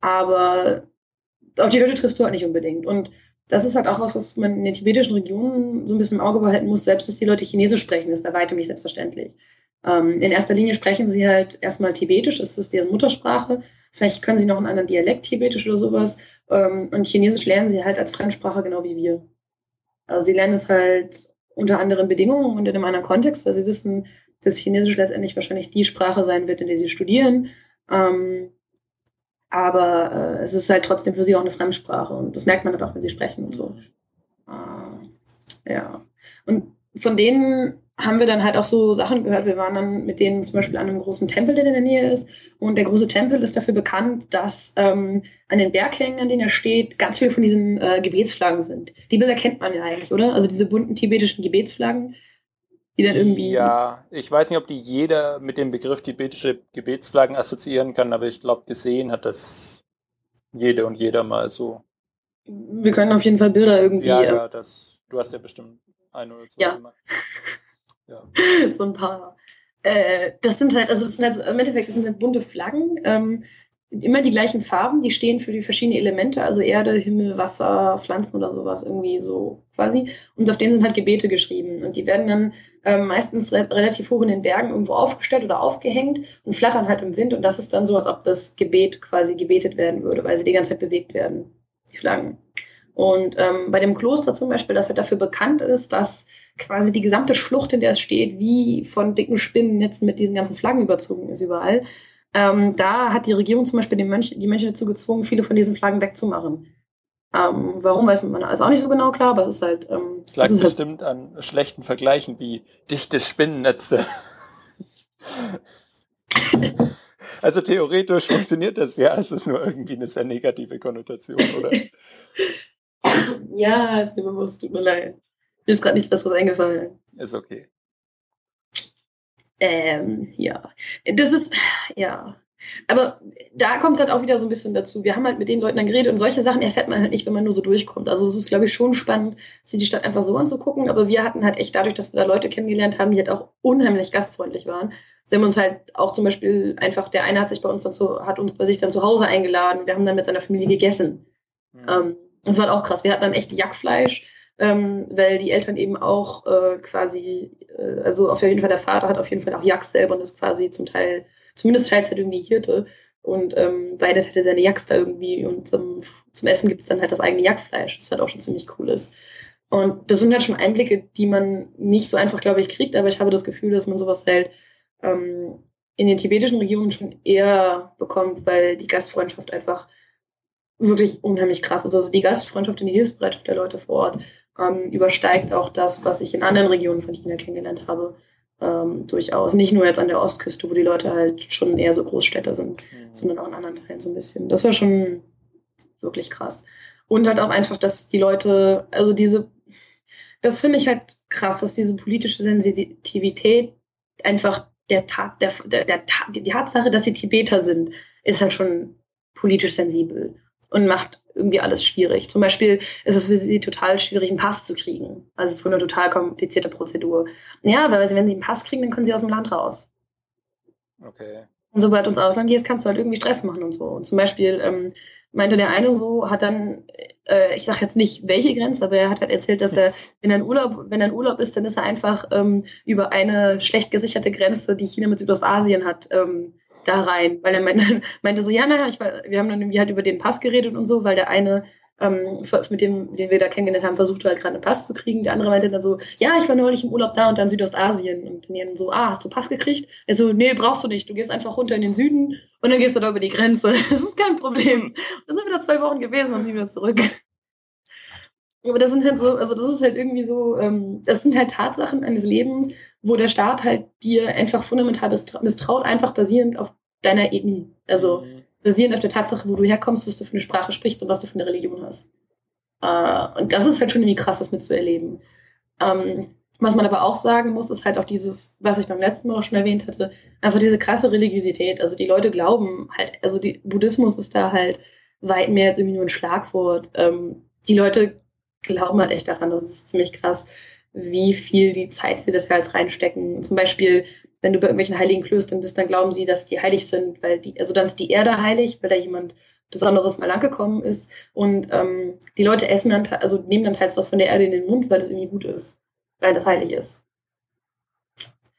aber auf die Leute triffst du halt nicht unbedingt. Und das ist halt auch was, was man in den tibetischen Regionen so ein bisschen im Auge behalten muss, selbst dass die Leute Chinesisch sprechen, ist bei weitem nicht selbstverständlich. Ähm, in erster Linie sprechen sie halt erstmal Tibetisch, das ist deren Muttersprache. Vielleicht können sie noch einen anderen Dialekt Tibetisch oder sowas. Ähm, und Chinesisch lernen sie halt als Fremdsprache genau wie wir. Also sie lernen es halt unter anderen Bedingungen und in einem anderen Kontext, weil sie wissen, dass Chinesisch letztendlich wahrscheinlich die Sprache sein wird, in der sie studieren. Ähm, aber äh, es ist halt trotzdem für sie auch eine Fremdsprache und das merkt man halt auch, wenn sie sprechen und so. Äh, ja. Und von denen haben wir dann halt auch so Sachen gehört. Wir waren dann mit denen zum Beispiel an einem großen Tempel, der in der Nähe ist. Und der große Tempel ist dafür bekannt, dass ähm, an den Berghängen, an denen er steht, ganz viele von diesen äh, Gebetsflaggen sind. Die Bilder kennt man ja eigentlich, oder? Also diese bunten tibetischen Gebetsflaggen, die dann irgendwie. Ja, ich weiß nicht, ob die jeder mit dem Begriff tibetische Gebetsflaggen assoziieren kann, aber ich glaube, gesehen hat das jede und jeder mal so. Wir können auf jeden Fall Bilder irgendwie. Ja, ja, das. Du hast ja bestimmt ein oder zwei ja. gemacht. Ja. so ein paar. Äh, das sind halt, also das sind halt, im Endeffekt, das sind halt bunte Flaggen. Ähm, immer die gleichen Farben, die stehen für die verschiedenen Elemente, also Erde, Himmel, Wasser, Pflanzen oder sowas, irgendwie so quasi. Und auf denen sind halt Gebete geschrieben. Und die werden dann ähm, meistens re relativ hoch in den Bergen irgendwo aufgestellt oder aufgehängt und flattern halt im Wind. Und das ist dann so, als ob das Gebet quasi gebetet werden würde, weil sie die ganze Zeit bewegt werden, die Flaggen. Und ähm, bei dem Kloster zum Beispiel, das halt dafür bekannt ist, dass quasi die gesamte Schlucht, in der es steht, wie von dicken Spinnennetzen mit diesen ganzen Flaggen überzogen ist überall. Ähm, da hat die Regierung zum Beispiel die Mönche, die Mönche dazu gezwungen, viele von diesen Flaggen wegzumachen. Ähm, warum weiß man ist auch nicht so genau klar, aber es ist halt. Ähm, es lag bestimmt halt an schlechten Vergleichen wie dichte Spinnennetze. also theoretisch funktioniert das ja, es ist nur irgendwie eine sehr negative Konnotation, oder? ja, ist mir bewusst, tut mir leid. Mir ist gerade nichts Besseres eingefallen. Ist okay. Ähm, ja. Das ist, ja. Aber da kommt es halt auch wieder so ein bisschen dazu. Wir haben halt mit den Leuten dann geredet und solche Sachen erfährt man halt nicht, wenn man nur so durchkommt. Also es ist, glaube ich, schon spannend, sich die Stadt einfach so anzugucken. Aber wir hatten halt echt dadurch, dass wir da Leute kennengelernt haben, die halt auch unheimlich gastfreundlich waren. Sie haben uns halt auch zum Beispiel einfach, der eine hat sich bei uns dann zu, hat uns bei sich dann zu Hause eingeladen. Wir haben dann mit seiner Familie gegessen. Mhm. Ähm, das war halt auch krass. Wir hatten dann echt Jackfleisch ähm, weil die Eltern eben auch äh, quasi, äh, also auf jeden Fall der Vater hat auf jeden Fall auch Jagd selber und ist quasi zum Teil, zumindest Teilzeit irgendwie Hirte und ähm, weidet halt seine Jagd da irgendwie und zum, zum Essen gibt es dann halt das eigene Jagdfleisch, das halt auch schon ziemlich cool ist. Und das sind halt schon Einblicke, die man nicht so einfach, glaube ich, kriegt, aber ich habe das Gefühl, dass man sowas halt ähm, in den tibetischen Regionen schon eher bekommt, weil die Gastfreundschaft einfach wirklich unheimlich krass ist. Also die Gastfreundschaft und die Hilfsbereitschaft der Leute vor Ort ähm, übersteigt auch das, was ich in anderen Regionen von China kennengelernt habe, ähm, durchaus. Nicht nur jetzt an der Ostküste, wo die Leute halt schon eher so Großstädter sind, mhm. sondern auch in anderen Teilen so ein bisschen. Das war schon wirklich krass. Und halt auch einfach, dass die Leute, also diese, das finde ich halt krass, dass diese politische Sensitivität einfach der Tat, der, der, der, die Tatsache, dass sie Tibeter sind, ist halt schon politisch sensibel und macht irgendwie alles schwierig. Zum Beispiel ist es für sie total schwierig, einen Pass zu kriegen. Also es ist wohl eine total komplizierte Prozedur. Ja, weil wenn sie einen Pass kriegen, dann können sie aus dem Land raus. Okay. Und sobald du ins Ausland gehst, kannst du halt irgendwie Stress machen und so. Und zum Beispiel ähm, meinte der eine so, hat dann, äh, ich sage jetzt nicht welche Grenze, aber er hat halt erzählt, dass er, wenn er in Urlaub, wenn er in Urlaub ist, dann ist er einfach ähm, über eine schlecht gesicherte Grenze, die China mit Südostasien hat, ähm, da rein, weil er meinte, meinte so, ja, naja, ich, wir haben dann irgendwie halt über den Pass geredet und so, weil der eine ähm, mit dem, den wir da kennengelernt haben, versuchte halt gerade einen Pass zu kriegen. Der andere meinte dann so, ja, ich war neulich im Urlaub da und dann Südostasien. Und dann so, ah, hast du Pass gekriegt? Er so, nee, brauchst du nicht. Du gehst einfach runter in den Süden und dann gehst du da über die Grenze. Das ist kein Problem. Das sind wieder zwei Wochen gewesen und sie wieder zurück. Aber das sind halt so, also das ist halt irgendwie so, ähm, das sind halt Tatsachen eines Lebens, wo der Staat halt dir einfach fundamental misstraut, einfach basierend auf deiner Ethnie. Also mhm. basierend auf der Tatsache, wo du herkommst, was du für eine Sprache sprichst und was du für eine Religion hast. Äh, und das ist halt schon irgendwie krass, das mitzuerleben. Ähm, was man aber auch sagen muss, ist halt auch dieses, was ich beim letzten Mal auch schon erwähnt hatte, einfach diese krasse Religiosität. Also die Leute glauben halt, also die Buddhismus ist da halt weit mehr als irgendwie nur ein Schlagwort. Ähm, die Leute glauben halt echt daran. Das ist ziemlich krass, wie viel die Zeit sie da teils reinstecken. Zum Beispiel, wenn du bei irgendwelchen heiligen Klöstern bist, dann glauben sie, dass die heilig sind, weil die, also dann ist die Erde heilig, weil da jemand Besonderes mal langgekommen ist. Und ähm, die Leute essen dann, also nehmen dann teils was von der Erde in den Mund, weil das irgendwie gut ist, weil das heilig ist.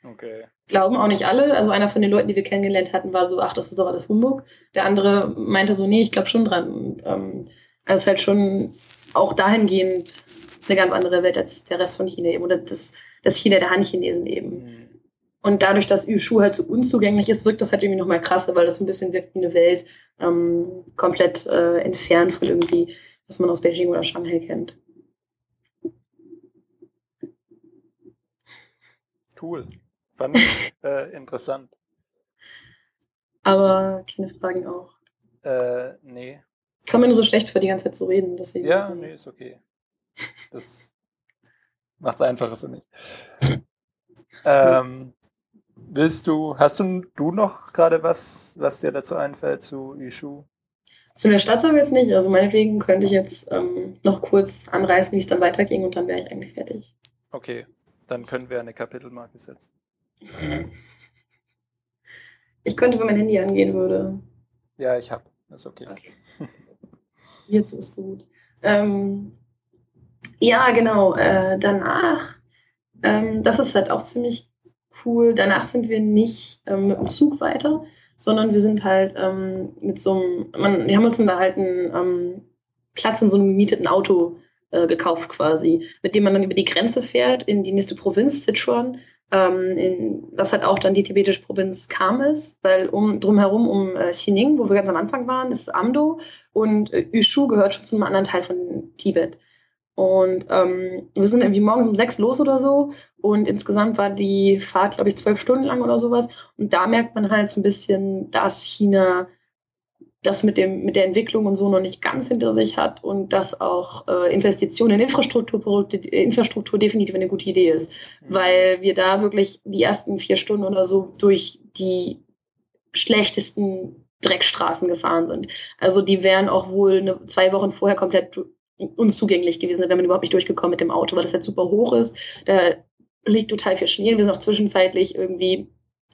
Okay. Glauben auch nicht alle. Also einer von den Leuten, die wir kennengelernt hatten, war so, ach, das ist doch alles Humbug. Der andere meinte so, nee, ich glaube schon dran. Und ähm, also ist halt schon auch dahingehend eine ganz andere Welt als der Rest von China eben oder das, das China der Han-Chinesen eben. Mhm. Und dadurch, dass Yushu halt so unzugänglich ist, wirkt das halt irgendwie nochmal krasser, weil das ein bisschen wirkt wie eine Welt ähm, komplett äh, entfernt von irgendwie, was man aus Beijing oder Shanghai kennt. Cool. Fand ich äh, interessant. Aber keine Fragen auch. Äh, nee. Ich komme mir nur so schlecht vor, die ganze Zeit zu reden. Deswegen. Ja, nee, ist okay. Das macht es einfacher für mich. ähm, willst du, hast du, du noch gerade was, was dir dazu einfällt zu Ishu? Zu der Stadt wir jetzt nicht. Also meinetwegen könnte ich jetzt ähm, noch kurz anreißen, wie es dann weiterging und dann wäre ich eigentlich fertig. Okay, dann können wir eine Kapitelmarke setzen. Ich könnte, wenn mein Handy angehen würde. Ja, ich habe. Das ist okay. okay. Jetzt ist du gut. Ähm, ja, genau. Äh, danach, ähm, das ist halt auch ziemlich cool. Danach sind wir nicht ähm, mit dem Zug weiter, sondern wir sind halt ähm, mit so einem, wir haben uns da halt einen ähm, Platz in so einem gemieteten Auto äh, gekauft quasi, mit dem man dann über die Grenze fährt in die nächste Provinz, Sichuan, ähm, in, was halt auch dann die tibetische Provinz Kam ist, weil um drumherum um äh, Xining, wo wir ganz am Anfang waren, ist Amdo und äh, Yushu gehört schon zu einem anderen Teil von Tibet. Und ähm, wir sind irgendwie morgens um sechs los oder so. Und insgesamt war die Fahrt, glaube ich, zwölf Stunden lang oder sowas. Und da merkt man halt so ein bisschen, dass China das mit, dem, mit der Entwicklung und so noch nicht ganz hinter sich hat und dass auch äh, Investitionen in Infrastrukturprodukte, Infrastruktur definitiv eine gute Idee ist. Mhm. Weil wir da wirklich die ersten vier Stunden oder so durch die schlechtesten Dreckstraßen gefahren sind. Also die wären auch wohl eine, zwei Wochen vorher komplett unzugänglich gewesen, da wäre man überhaupt nicht durchgekommen mit dem Auto, weil das halt super hoch ist. Da liegt total viel Schnee. Wir sind auch zwischenzeitlich irgendwie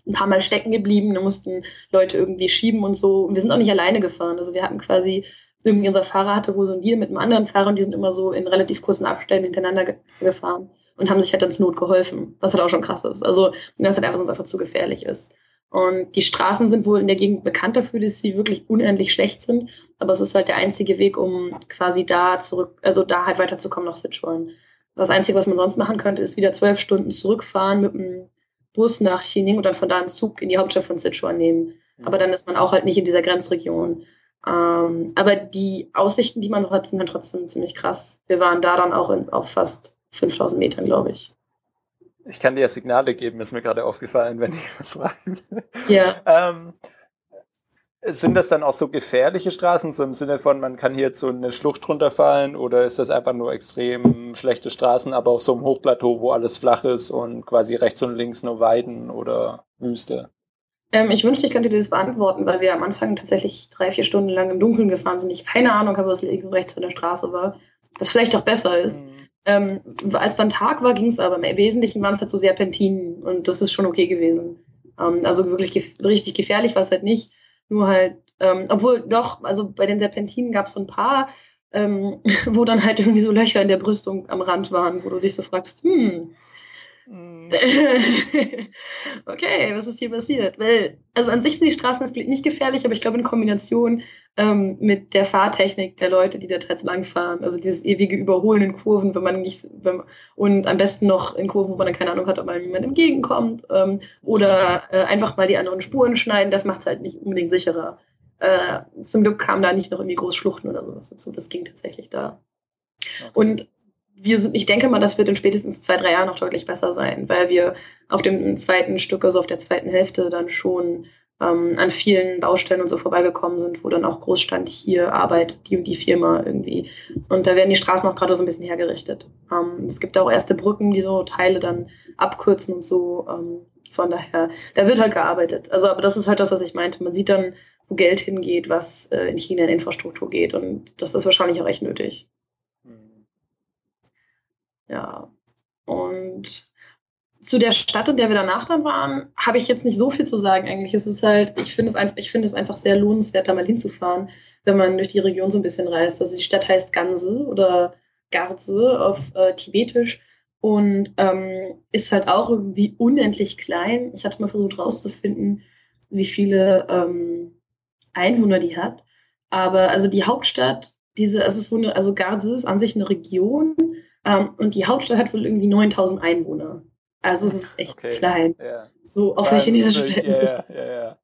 ein paar Mal stecken geblieben. Da mussten Leute irgendwie schieben und so. Und wir sind auch nicht alleine gefahren. Also wir hatten quasi irgendwie unser Fahrer hatte wohl so ein Deal mit einem anderen Fahrer und die sind immer so in relativ kurzen Abständen hintereinander ge gefahren und haben sich halt dann zur Not geholfen, was halt auch schon krass ist. Also, das halt einfach sonst einfach zu gefährlich ist. Und die Straßen sind wohl in der Gegend bekannt dafür, dass sie wirklich unendlich schlecht sind. Aber es ist halt der einzige Weg, um quasi da zurück, also da halt weiterzukommen nach Sichuan. Das Einzige, was man sonst machen könnte, ist wieder zwölf Stunden zurückfahren mit dem Bus nach Xining und dann von da einen Zug in die Hauptstadt von Sichuan nehmen. Mhm. Aber dann ist man auch halt nicht in dieser Grenzregion. Ähm, aber die Aussichten, die man so hat, sind dann trotzdem ziemlich krass. Wir waren da dann auch in, auf fast 5000 Metern, glaube ich. Ich kann dir ja Signale geben, ist mir gerade aufgefallen, wenn ich was frage. Ja. ähm, sind das dann auch so gefährliche Straßen, so im Sinne von, man kann hier so eine Schlucht runterfallen oder ist das einfach nur extrem schlechte Straßen, aber auf so einem Hochplateau, wo alles flach ist und quasi rechts und links nur Weiden oder Wüste? Ähm, ich wünschte, ich könnte dir das beantworten, weil wir am Anfang tatsächlich drei, vier Stunden lang im Dunkeln gefahren sind. Ich keine Ahnung habe, was links und rechts von der Straße war. Was vielleicht auch besser ist. Mhm. Ähm, als dann Tag war, ging es aber. Im Wesentlichen waren es halt so Serpentinen und das ist schon okay gewesen. Ähm, also wirklich gef richtig gefährlich war es halt nicht. Nur halt, ähm, obwohl doch, also bei den Serpentinen gab es so ein paar, ähm, wo dann halt irgendwie so Löcher in der Brüstung am Rand waren, wo du dich so fragst, hm, hm. okay, was ist hier passiert? Weil, also an sich sind die Straßen nicht gefährlich, aber ich glaube in Kombination ähm, mit der Fahrtechnik der Leute, die da teils langfahren, also dieses ewige Überholen in Kurven, wenn man nicht, wenn man, und am besten noch in Kurven, wo man dann keine Ahnung hat, ob man jemand entgegenkommt, ähm, oder äh, einfach mal die anderen Spuren schneiden, das macht es halt nicht unbedingt sicherer. Äh, zum Glück kamen da nicht noch irgendwie große Schluchten oder sowas dazu, das ging tatsächlich da. Okay. Und wir, ich denke mal, das wird in spätestens zwei, drei Jahren noch deutlich besser sein, weil wir auf dem zweiten Stück, also auf der zweiten Hälfte, dann schon ähm, an vielen Baustellen und so vorbeigekommen sind, wo dann auch groß stand, hier arbeitet die und die Firma irgendwie. Und da werden die Straßen auch gerade so ein bisschen hergerichtet. Ähm, es gibt auch erste Brücken, die so Teile dann abkürzen und so. Ähm, von daher, da wird halt gearbeitet. Also, aber das ist halt das, was ich meinte. Man sieht dann, wo Geld hingeht, was äh, in China in Infrastruktur geht. Und das ist wahrscheinlich auch echt nötig. Ja. Und zu der Stadt, in der wir danach dann waren, habe ich jetzt nicht so viel zu sagen eigentlich. Es ist halt, ich finde es, einfach, es einfach sehr lohnenswert, da mal hinzufahren, wenn man durch die Region so ein bisschen reist. Also die Stadt heißt Ganse oder Garze auf äh, Tibetisch und ähm, ist halt auch irgendwie unendlich klein. Ich hatte mal versucht rauszufinden, wie viele ähm, Einwohner die hat. Aber also die Hauptstadt, diese, also, so eine, also Garze ist an sich eine Region ähm, und die Hauptstadt hat wohl irgendwie 9000 Einwohner. Also es ist echt okay. klein. Ja. So auf der chinesischen ja, ja.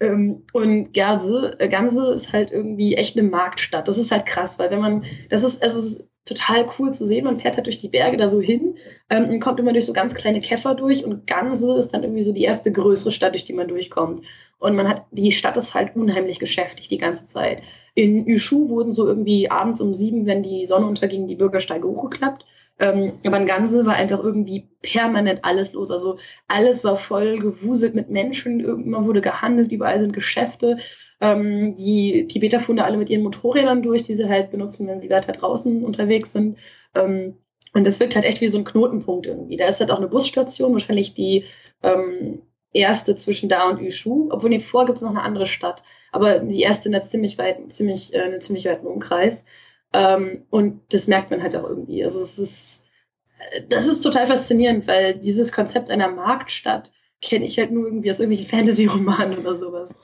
Ähm, und Ganse, äh, Ganse ist halt irgendwie echt eine Marktstadt. Das ist halt krass, weil wenn man, das ist, es ist total cool zu sehen. Man fährt halt durch die Berge da so hin ähm, und kommt immer durch so ganz kleine Käfer durch und Ganse ist dann irgendwie so die erste größere Stadt, durch die man durchkommt. Und man hat, die Stadt ist halt unheimlich geschäftig die ganze Zeit. In Yushu wurden so irgendwie abends um sieben, wenn die Sonne unterging, die Bürgersteige hochgeklappt. Ähm, aber in Ganze war einfach irgendwie permanent alles los. Also alles war voll gewuselt mit Menschen. Irgendwann wurde gehandelt, überall sind Geschäfte. Ähm, die Tibeter fuhren da alle mit ihren Motorrädern durch, die sie halt benutzen, wenn sie weiter draußen unterwegs sind. Ähm, und das wirkt halt echt wie so ein Knotenpunkt irgendwie. Da ist halt auch eine Busstation, wahrscheinlich die ähm, erste zwischen da und Yushu. Obwohl, nee, vor gibt es noch eine andere Stadt. Aber die erste in einer ziemlich weiten, ziemlich, äh, einen ziemlich weiten Umkreis. Ähm, und das merkt man halt auch irgendwie. Also es ist, äh, das ist total faszinierend, weil dieses Konzept einer Marktstadt kenne ich halt nur irgendwie aus irgendwelchen Fantasy-Romanen oder sowas.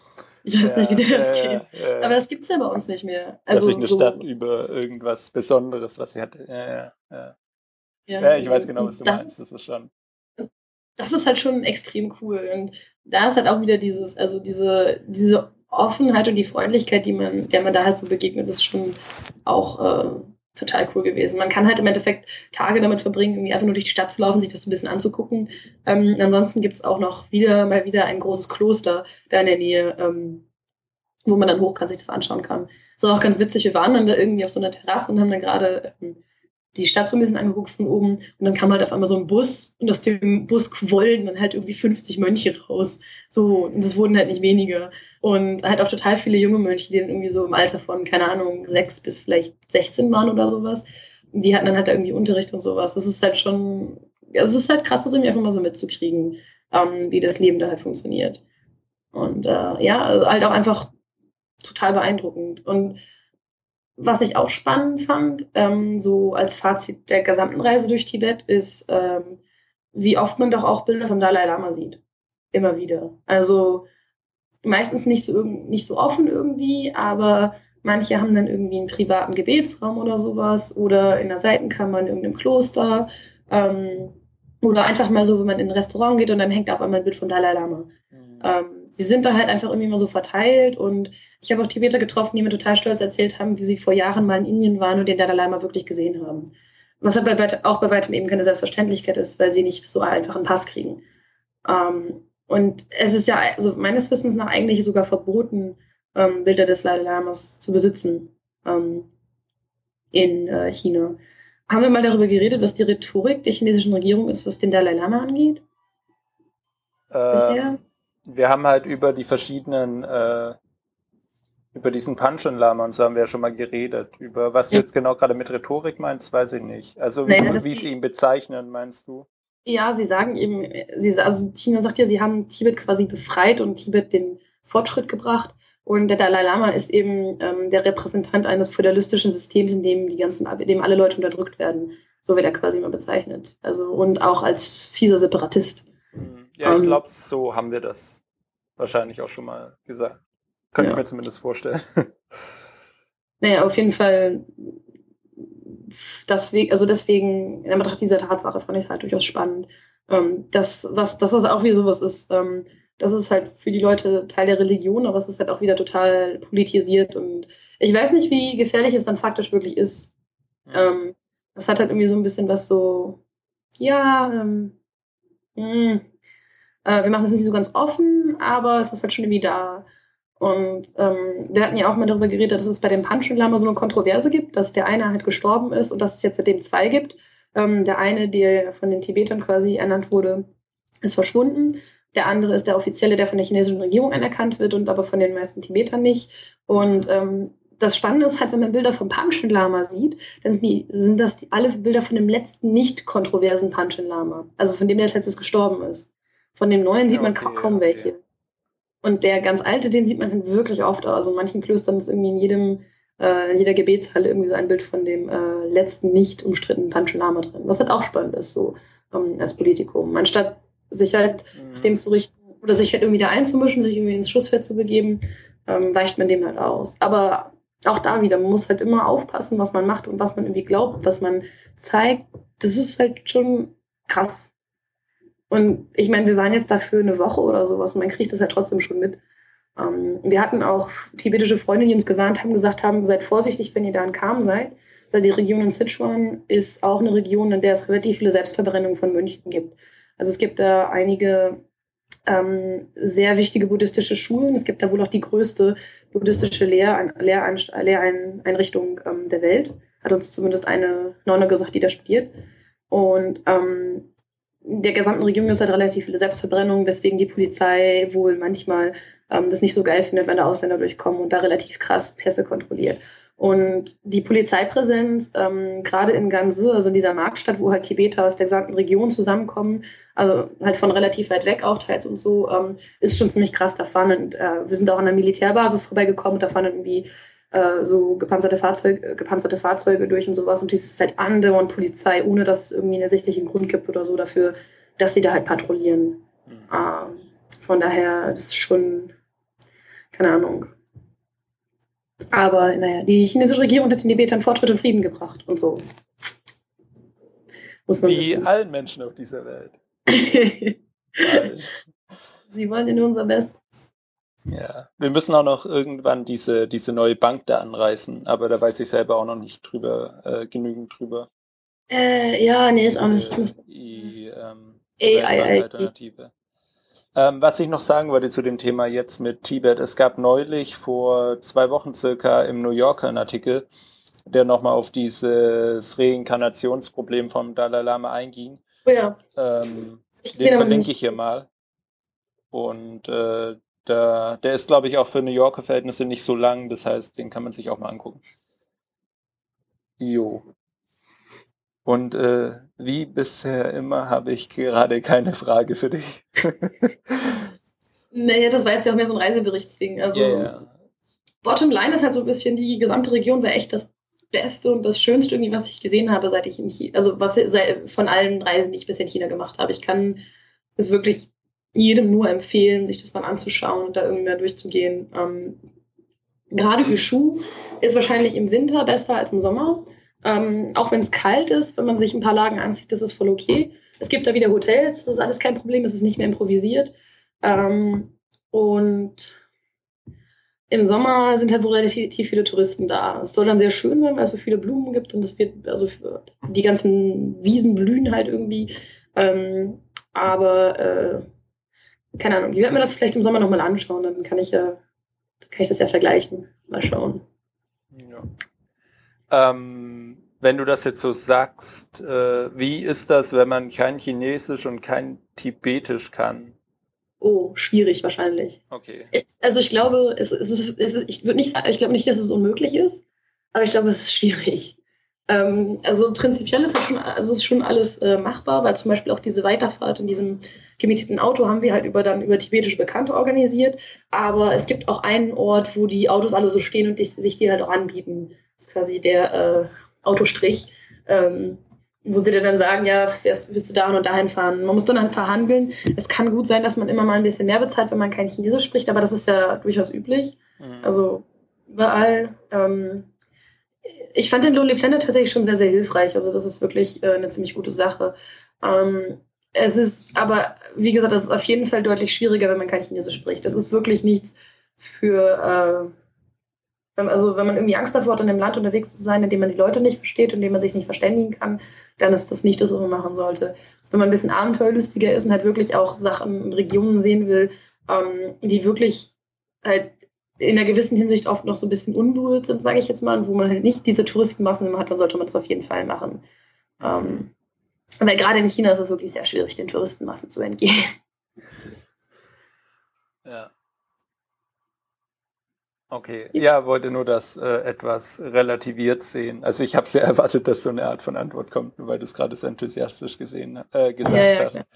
Ich weiß ja, nicht, wie dir das ja, geht. Ja, Aber das gibt es ja bei uns nicht mehr. Also, Dass sich eine so Stadt über irgendwas Besonderes, was sie hatte. Ja, ja, ja. Ja, ich weiß genau, was du das meinst. Das ist schon. Das ist halt schon extrem cool. Und da ist halt auch wieder dieses, also diese, diese Offenheit und die Freundlichkeit, die man, der man da halt so begegnet, ist schon auch äh, total cool gewesen. Man kann halt im Endeffekt Tage damit verbringen, irgendwie einfach nur durch die Stadt zu laufen, sich das so ein bisschen anzugucken. Ähm, ansonsten gibt es auch noch wieder mal wieder ein großes Kloster da in der Nähe, ähm, wo man dann hoch kann, sich das anschauen kann. Das war auch ganz witzig. Wir waren dann da irgendwie auf so einer Terrasse und haben dann gerade ähm, die Stadt so ein bisschen angeguckt von oben und dann kam halt auf einmal so ein Bus und aus dem Bus quollen dann halt irgendwie 50 Mönche raus. So, und das wurden halt nicht weniger. Und halt auch total viele junge Mönche, die dann irgendwie so im Alter von, keine Ahnung, sechs bis vielleicht 16 waren oder sowas. Die hatten dann halt irgendwie Unterricht und sowas. Das ist halt schon, es ist halt krass, das irgendwie einfach mal so mitzukriegen, ähm, wie das Leben da halt funktioniert. Und äh, ja, also halt auch einfach total beeindruckend. Und was ich auch spannend fand, ähm, so als Fazit der gesamten Reise durch Tibet, ist, ähm, wie oft man doch auch Bilder von Dalai Lama sieht. Immer wieder. Also meistens nicht so, nicht so offen irgendwie, aber Manche haben dann irgendwie einen privaten Gebetsraum oder sowas oder in der Seitenkammer in irgendeinem Kloster. Ähm, oder einfach mal so, wenn man in ein Restaurant geht und dann hängt auf einmal ein Bild von Dalai Lama. Mhm. Ähm, die sind da halt einfach irgendwie mal so verteilt und ich habe auch Tibeter getroffen, die mir total stolz erzählt haben, wie sie vor Jahren mal in Indien waren und den Dalai Lama wirklich gesehen haben. Was halt auch bei weitem eben keine Selbstverständlichkeit ist, weil sie nicht so einfach einen Pass kriegen. Ähm, und es ist ja also meines Wissens nach eigentlich sogar verboten, ähm, Bilder des Dalai Lamas zu besitzen ähm, in äh, China. Haben wir mal darüber geredet, was die Rhetorik der chinesischen Regierung ist, was den Dalai Lama angeht? Ähm, wir haben halt über die verschiedenen, äh, über diesen Panchen Lama und so haben wir ja schon mal geredet. Über was du jetzt genau gerade mit Rhetorik meinst, weiß ich nicht. Also wie, Nein, wie sie ihn bezeichnen, meinst du? Ja, sie sagen eben, sie, also China sagt ja, sie haben Tibet quasi befreit und Tibet den Fortschritt gebracht. Und der Dalai Lama ist eben ähm, der Repräsentant eines feudalistischen Systems, in dem die ganzen, in dem alle Leute unterdrückt werden. So wird er quasi immer bezeichnet. Also und auch als fieser Separatist. Hm. Ja, ich ähm, glaube, so haben wir das wahrscheinlich auch schon mal gesagt. Könnte ja. ich mir zumindest vorstellen. Naja, auf jeden Fall. Deswegen, also deswegen, in Betracht dieser Tatsache fand ich es halt durchaus spannend. Ähm, das, was, dass das auch wie sowas ist, ähm, das ist halt für die Leute Teil der Religion, aber es ist halt auch wieder total politisiert und ich weiß nicht, wie gefährlich es dann faktisch wirklich ist. Ja. Ähm, das hat halt irgendwie so ein bisschen was so, ja, ähm, mh, hm, äh, wir machen das nicht so ganz offen, aber es ist halt schon irgendwie da. Und ähm, wir hatten ja auch mal darüber geredet, dass es bei dem Panchen Lama so eine Kontroverse gibt, dass der eine halt gestorben ist und dass es jetzt seitdem zwei gibt. Ähm, der eine, der von den Tibetern quasi ernannt wurde, ist verschwunden. Der andere ist der offizielle, der von der chinesischen Regierung anerkannt wird und aber von den meisten Tibetern nicht. Und ähm, das Spannende ist halt, wenn man Bilder vom Panchen Lama sieht, dann sind, die, sind das die, alle Bilder von dem letzten nicht kontroversen Panchen Lama. Also von dem, der als letztes gestorben ist. Von dem neuen sieht man okay, kaum okay. welche. Und der ganz alte, den sieht man halt wirklich oft. Also in manchen Klöstern ist irgendwie in jedem, äh, in jeder Gebetshalle irgendwie so ein Bild von dem äh, letzten nicht umstrittenen Panchen Lama drin. Was halt auch spannend ist, so ähm, als Politikum. Anstatt sich halt mhm. dem zu richten oder sich halt irgendwie da einzumischen, sich irgendwie ins Schussfeld zu begeben, ähm, weicht man dem halt aus. Aber auch da wieder, man muss halt immer aufpassen, was man macht und was man irgendwie glaubt, was man zeigt. Das ist halt schon krass. Und ich meine, wir waren jetzt dafür eine Woche oder sowas und man kriegt das halt trotzdem schon mit. Ähm, wir hatten auch tibetische Freunde, die uns gewarnt haben, gesagt haben, seid vorsichtig, wenn ihr da in Kam seid, weil die Region in Sichuan ist auch eine Region, in der es relativ viele Selbstverbrennungen von Mönchen gibt. Also es gibt da einige ähm, sehr wichtige buddhistische Schulen. Es gibt da wohl auch die größte buddhistische Lehr Lehreinrichtung ähm, der Welt. Hat uns zumindest eine Nonne gesagt, die da studiert. Und ähm, der gesamten Region gibt es halt relativ viele Selbstverbrennungen, weswegen die Polizei wohl manchmal ähm, das nicht so geil findet, wenn da Ausländer durchkommen und da relativ krass Pässe kontrolliert. Und die Polizeipräsenz, ähm, gerade in Ganze, also in dieser Marktstadt, wo halt Tibeter aus der gesamten Region zusammenkommen, also halt von relativ weit weg auch teils und so, ähm, ist schon ziemlich krass. Da fahren, und, äh, wir sind auch an der Militärbasis vorbeigekommen und da fahren irgendwie äh, so gepanzerte Fahrzeuge, gepanzerte Fahrzeuge durch und sowas. Und dieses ist halt andauernd Polizei, ohne dass es irgendwie einen ersichtlichen Grund gibt oder so dafür, dass sie da halt patrouillieren. Mhm. Ähm, von daher, das ist schon, keine Ahnung, aber naja, die chinesische Regierung hat den Tibetern Fortschritt und Frieden gebracht und so. Muss man Wie wissen. allen Menschen auf dieser Welt. Sie wollen in unser Bestes. Ja, wir müssen auch noch irgendwann diese, diese neue Bank da anreißen, aber da weiß ich selber auch noch nicht drüber, äh, genügend drüber. Äh, ja, nee, ist auch nicht. Die, ähm, AI-Alternative. Ähm, was ich noch sagen wollte zu dem Thema jetzt mit Tibet, es gab neulich vor zwei Wochen circa im New Yorker einen Artikel, der nochmal auf dieses Reinkarnationsproblem vom Dalai Lama einging. Oh ja. Ähm, den verlinke ich hier mal. Und äh, der, der ist, glaube ich, auch für New Yorker Verhältnisse nicht so lang, das heißt, den kann man sich auch mal angucken. Jo. Und äh, wie bisher immer habe ich gerade keine Frage für dich. naja, das war jetzt ja auch mehr so ein Reiseberichtsding. Also yeah, yeah. Bottom Line ist halt so ein bisschen, die gesamte Region war echt das Beste und das Schönste irgendwie, was ich gesehen habe, seit ich in China, also was von allen Reisen, die ich bisher in China gemacht habe. Ich kann es wirklich jedem nur empfehlen, sich das mal anzuschauen und da irgendwie mal durchzugehen. Ähm, gerade Yushu ist wahrscheinlich im Winter besser als im Sommer. Ähm, auch wenn es kalt ist, wenn man sich ein paar Lagen anzieht, das ist voll okay. Es gibt da wieder Hotels, das ist alles kein Problem, es ist nicht mehr improvisiert. Ähm, und im Sommer sind halt wohl relativ viele Touristen da. Es soll dann sehr schön sein, weil es so viele Blumen gibt und es wird, also die ganzen Wiesen blühen halt irgendwie. Ähm, aber äh, keine Ahnung, ich werde mir das vielleicht im Sommer nochmal anschauen, dann kann ich ja, kann ich das ja vergleichen. Mal schauen. Ja. Ähm, wenn du das jetzt so sagst, äh, wie ist das, wenn man kein Chinesisch und kein Tibetisch kann? Oh, schwierig wahrscheinlich. Okay. Also ich glaube, es, es ist, es ist, ich würde nicht sagen, ich glaube nicht, dass es unmöglich ist, aber ich glaube, es ist schwierig. Ähm, also prinzipiell ist es schon, also ist schon alles äh, machbar, weil zum Beispiel auch diese Weiterfahrt in diesem gemieteten Auto haben wir halt über dann über tibetische Bekannte organisiert. Aber es gibt auch einen Ort, wo die Autos alle so stehen und die, sich die halt auch anbieten. Das ist quasi der äh, Autostrich. Ähm, wo sie dir dann sagen, ja, fährst, willst du da und dahin fahren? Man muss dann halt verhandeln. Es kann gut sein, dass man immer mal ein bisschen mehr bezahlt, wenn man kein Chinesisch spricht, aber das ist ja durchaus üblich. Mhm. Also überall. Ähm, ich fand den Lonely Planet tatsächlich schon sehr, sehr hilfreich. Also das ist wirklich äh, eine ziemlich gute Sache. Ähm, es ist aber, wie gesagt, das ist auf jeden Fall deutlich schwieriger, wenn man kein Chinesisch spricht. Das ist wirklich nichts für... Äh, also wenn man irgendwie Angst davor hat, in einem Land unterwegs zu sein, in dem man die Leute nicht versteht und in dem man sich nicht verständigen kann, dann ist das nicht das, was man machen sollte. Wenn man ein bisschen abenteuerlustiger ist und halt wirklich auch Sachen und Regionen sehen will, ähm, die wirklich halt in einer gewissen Hinsicht oft noch so ein bisschen unberührt sind, sage ich jetzt mal, und wo man halt nicht diese Touristenmassen immer hat, dann sollte man das auf jeden Fall machen. Ähm, weil gerade in China ist es wirklich sehr schwierig, den Touristenmassen zu entgehen. Ja. Okay, ja, wollte nur das äh, etwas relativiert sehen. Also ich habe sehr erwartet, dass so eine Art von Antwort kommt, nur weil du es gerade so enthusiastisch gesehen, äh, gesagt ja, ja, hast. Klar.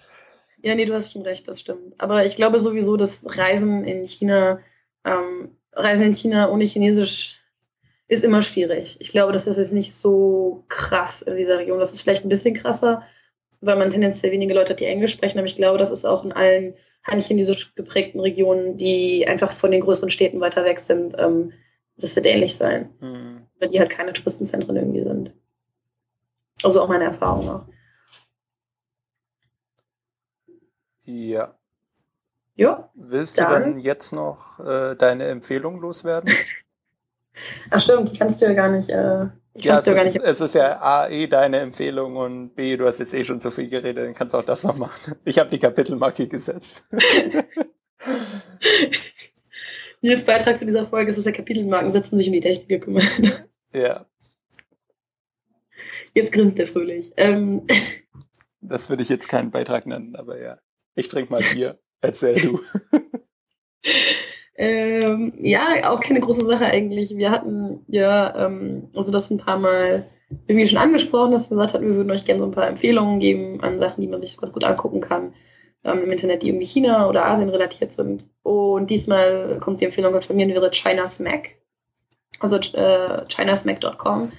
Ja, nee, du hast schon recht, das stimmt. Aber ich glaube sowieso, dass Reisen in China, ähm, Reisen in China ohne Chinesisch ist immer schwierig. Ich glaube, das ist jetzt nicht so krass in dieser Region. Das ist vielleicht ein bisschen krasser, weil man tendenziell wenige Leute hat, die Englisch sprechen, aber ich glaube, das ist auch in allen handchinesisch geprägten Regionen, die einfach von den größeren Städten weiter weg sind, ähm, das wird ähnlich sein. Mhm. Weil die halt keine Touristenzentren irgendwie sind. Also auch meine Erfahrung auch. Ja. Ja. Willst dann. du dann jetzt noch äh, deine Empfehlung loswerden? Ach stimmt, die kannst du ja gar nicht äh, ja, es ist, es ist, ja A, eh deine Empfehlung und B, du hast jetzt eh schon so viel geredet, dann kannst du auch das noch machen. Ich habe die Kapitelmarke gesetzt. Nils Beitrag zu dieser Folge ist, dass der Kapitelmarken setzen sich um die Technik gekümmert. Ja. Jetzt grinst er fröhlich. Ähm. Das würde ich jetzt keinen Beitrag nennen, aber ja. Ich trinke mal Bier. Erzähl du. Ähm, ja, auch keine große Sache eigentlich. Wir hatten ja, ähm, also das ein paar Mal irgendwie schon angesprochen, dass wir gesagt hatten, wir würden euch gerne so ein paar Empfehlungen geben an Sachen, die man sich ganz gut angucken kann ähm, im Internet, die irgendwie China oder Asien relatiert sind. Und diesmal kommt die Empfehlung von mir und wäre China Smack, also äh, chinasmack.com.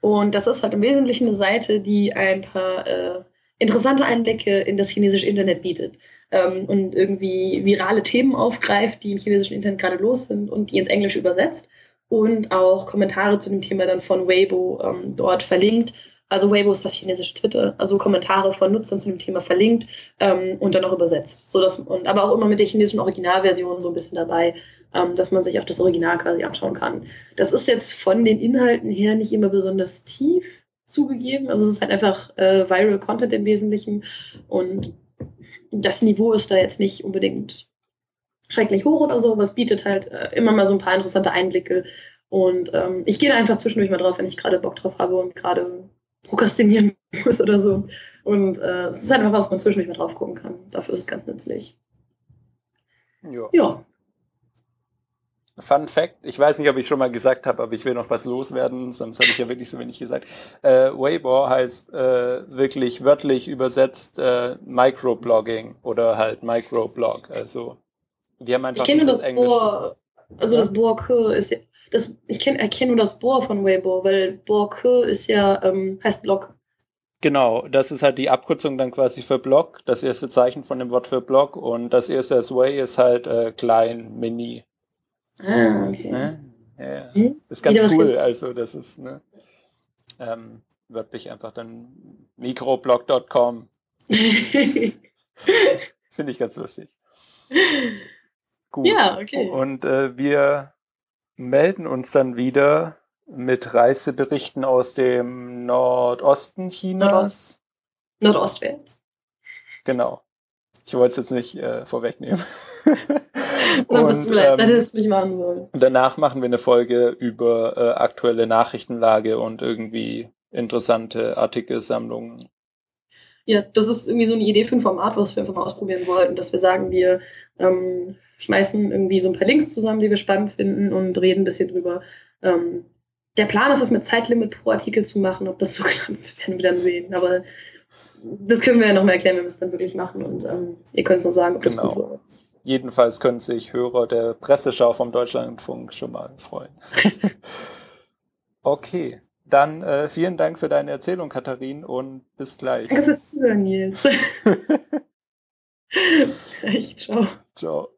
Und das ist halt im Wesentlichen eine Seite, die ein paar äh, interessante Einblicke in das chinesische Internet bietet ähm, und irgendwie virale Themen aufgreift, die im chinesischen Internet gerade los sind und die ins Englische übersetzt und auch Kommentare zu dem Thema dann von Weibo ähm, dort verlinkt. Also Weibo ist das chinesische Twitter, also Kommentare von Nutzern zu dem Thema verlinkt ähm, und dann auch übersetzt. So und, aber auch immer mit der chinesischen Originalversion so ein bisschen dabei, ähm, dass man sich auch das Original quasi anschauen kann. Das ist jetzt von den Inhalten her nicht immer besonders tief zugegeben. Also es ist halt einfach äh, Viral Content im Wesentlichen und das Niveau ist da jetzt nicht unbedingt schrecklich hoch oder so, aber es bietet halt äh, immer mal so ein paar interessante Einblicke. Und ähm, ich gehe da einfach zwischendurch mal drauf, wenn ich gerade Bock drauf habe und gerade prokrastinieren muss oder so. Und äh, es ist einfach was, was man zwischendurch mal drauf gucken kann. Dafür ist es ganz nützlich. Ja. ja. Fun Fact, ich weiß nicht, ob ich schon mal gesagt habe, aber ich will noch was loswerden, sonst habe ich ja wirklich so wenig gesagt. Äh, Weibo heißt äh, wirklich wörtlich übersetzt äh, Microblogging oder halt Microblog. Also die haben einfach ich kenne das Englisch. Bohr, also ja? das Bohr ist das, ich kenne erkenne nur das Bohr von Weibo, weil Bohr ist ja ähm, heißt Blog. Genau, das ist halt die Abkürzung dann quasi für Blog, das erste Zeichen von dem Wort für Blog und das erste als Way ist halt äh, klein, mini. Ah, okay. ja. Hm? Das ist ganz Wieder cool. Also, das ist, ne? Ähm, wörtlich einfach dann microblog.com. Finde ich ganz lustig. Gut. Ja, okay. Und äh, wir melden uns dann wieder mit Reiseberichten aus dem Nordosten Chinas. Nordost. Nordostwärts. Genau. Ich wollte es jetzt nicht äh, vorwegnehmen. Dann bist du leid, ähm, hättest mich machen sollen. Danach machen wir eine Folge über äh, aktuelle Nachrichtenlage und irgendwie interessante Artikelsammlungen. Ja, das ist irgendwie so eine Idee für ein Format, was wir einfach mal ausprobieren wollten, dass wir sagen, wir ähm, schmeißen irgendwie so ein paar Links zusammen, die wir spannend finden und reden ein bisschen drüber. Ähm, der Plan ist es, mit Zeitlimit pro Artikel zu machen. Ob das so klappt, werden wir dann sehen. Aber das können wir ja nochmal erklären, wenn wir es dann wirklich machen. Und ähm, ihr könnt uns sagen, ob genau. das gut wird. Jedenfalls können sich Hörer der Presseschau vom Deutschlandfunk schon mal freuen. okay, dann äh, vielen Dank für deine Erzählung, Katharin, und bis gleich. Danke fürs Zuhören, Nils. bis gleich, ciao. Ciao.